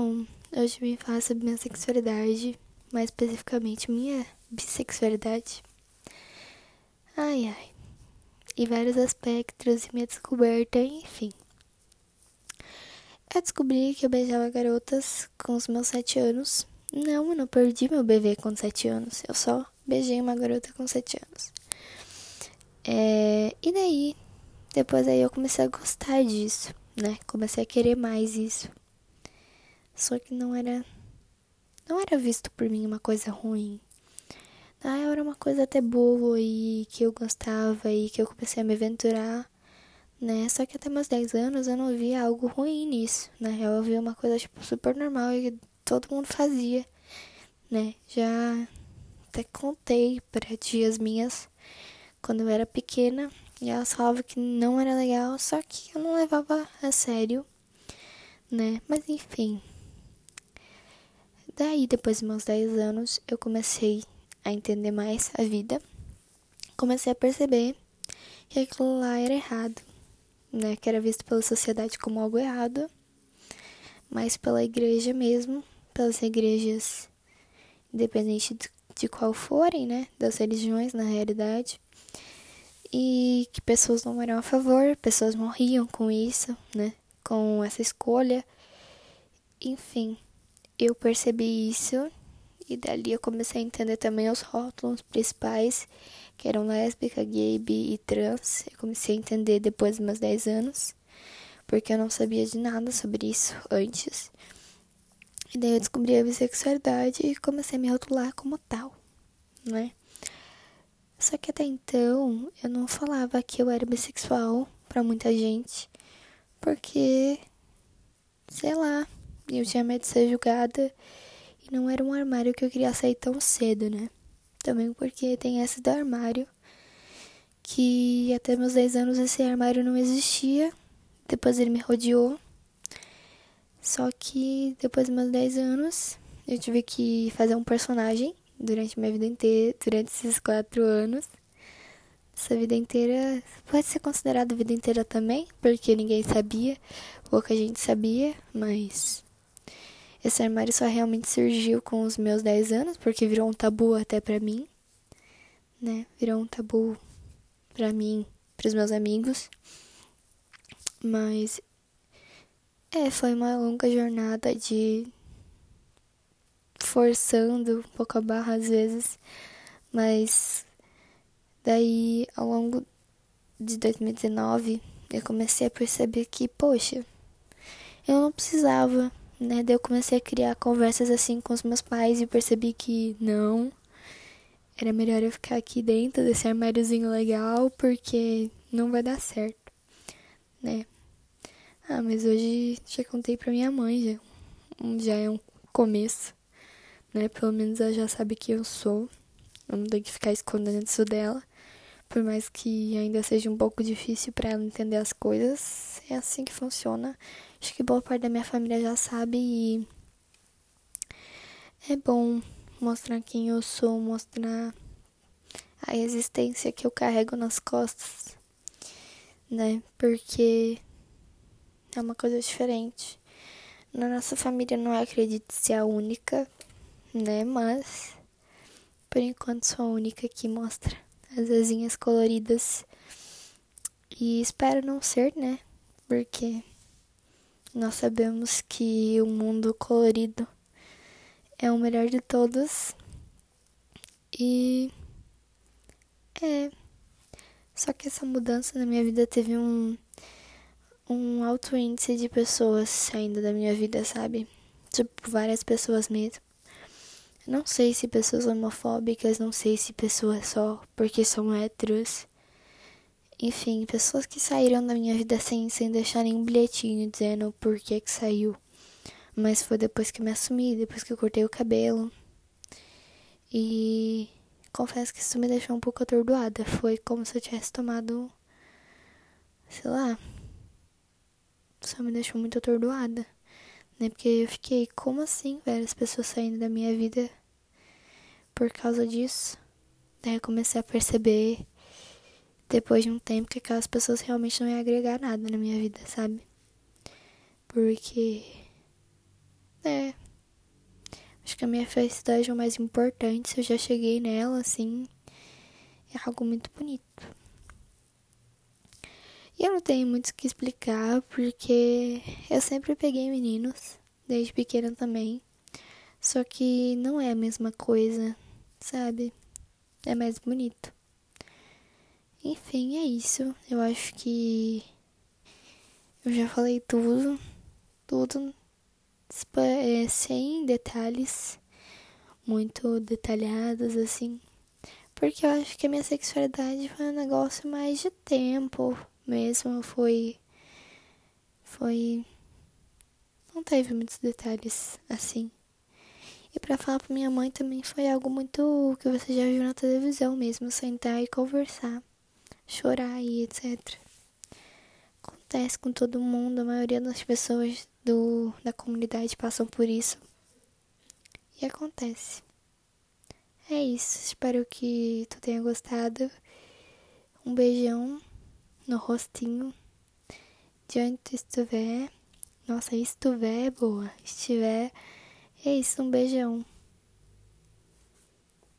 Bom, hoje vim falar sobre minha sexualidade, mais especificamente minha bissexualidade. Ai ai. E vários aspectos e minha descoberta, enfim. Eu descobri que eu beijava garotas com os meus sete anos. Não, eu não perdi meu bebê com sete anos. Eu só beijei uma garota com sete anos. É, e daí, depois aí eu comecei a gostar disso, né? Comecei a querer mais isso. Só que não era. Não era visto por mim uma coisa ruim. Ah, era uma coisa até boa e que eu gostava e que eu comecei a me aventurar, né? Só que até meus 10 anos eu não via algo ruim nisso, né? Eu via uma coisa, tipo, super normal e todo mundo fazia, né? Já até contei para tias minhas quando eu era pequena e elas falavam que não era legal, só que eu não levava a sério, né? Mas enfim. Daí, depois dos meus 10 anos, eu comecei a entender mais a vida. Comecei a perceber que aquilo lá era errado, né? Que era visto pela sociedade como algo errado, mas pela igreja mesmo, pelas igrejas, independente de, de qual forem, né? Das religiões, na realidade. E que pessoas não eram a favor, pessoas morriam com isso, né? Com essa escolha. Enfim eu percebi isso e dali eu comecei a entender também os rótulos principais, que eram lésbica, gay, bi e trans. Eu comecei a entender depois dos meus 10 anos, porque eu não sabia de nada sobre isso antes. E daí eu descobri a bissexualidade e comecei a me rotular como tal, né? Só que até então eu não falava que eu era bissexual para muita gente, porque sei lá, eu tinha medo de ser julgada e não era um armário que eu queria sair tão cedo, né? Também porque tem essa do armário que até meus 10 anos esse armário não existia. Depois ele me rodeou. Só que depois dos meus 10 anos eu tive que fazer um personagem durante minha vida inteira, durante esses 4 anos. Essa vida inteira pode ser considerada vida inteira também, porque ninguém sabia, pouca gente sabia, mas esse armário só realmente surgiu com os meus 10 anos, porque virou um tabu até pra mim, né? Virou um tabu pra mim, pros meus amigos. Mas é, foi uma longa jornada de forçando um pouco a barra às vezes, mas daí ao longo de 2019 eu comecei a perceber que, poxa, eu não precisava né? Daí eu comecei a criar conversas assim com os meus pais e percebi que não. Era melhor eu ficar aqui dentro desse armáriozinho legal, porque não vai dar certo, né? Ah, mas hoje já contei pra minha mãe, já, já é um começo, né? Pelo menos ela já sabe que eu sou. Eu não tenho que ficar escondendo isso dela. Por mais que ainda seja um pouco difícil para ela entender as coisas, é assim que funciona. Acho que boa parte da minha família já sabe e é bom mostrar quem eu sou, mostrar a existência que eu carrego nas costas, né? Porque é uma coisa diferente. Na nossa família não acredito ser a única, né? Mas por enquanto sou a única que mostra as asinhas coloridas. E espero não ser, né? Porque nós sabemos que o mundo colorido é o melhor de todos. E é. Só que essa mudança na minha vida teve um um alto índice de pessoas saindo da minha vida, sabe? Tipo, várias pessoas mesmo. Não sei se pessoas homofóbicas, não sei se pessoas só porque são héteros. Enfim, pessoas que saíram da minha vida sem, sem deixar nenhum bilhetinho dizendo por que que saiu. Mas foi depois que me assumi, depois que eu cortei o cabelo. E confesso que isso me deixou um pouco atordoada. Foi como se eu tivesse tomado. Sei lá. Só me deixou muito atordoada. Né? Porque eu fiquei, como assim, velho? As pessoas saindo da minha vida por causa disso. Daí eu comecei a perceber depois de um tempo que aquelas pessoas realmente não iam agregar nada na minha vida, sabe? Porque É. Acho que a minha felicidade é o mais importante. Se eu já cheguei nela, assim, é algo muito bonito. E eu não tenho muito o que explicar, porque eu sempre peguei meninos, desde pequena também. Só que não é a mesma coisa, sabe? É mais bonito. Enfim, é isso. Eu acho que eu já falei tudo, tudo é, sem detalhes muito detalhados assim, porque eu acho que a minha sexualidade foi um negócio mais de tempo mesmo, foi foi não teve muitos detalhes assim. E para falar pra minha mãe também foi algo muito que você já viu na televisão mesmo, sentar e conversar, chorar e etc. Acontece com todo mundo, a maioria das pessoas do, da comunidade passam por isso. E acontece. É isso, espero que tu tenha gostado. Um beijão no rostinho de onde tu estiver. Nossa, estiver boa. Estiver é isso, um beijão.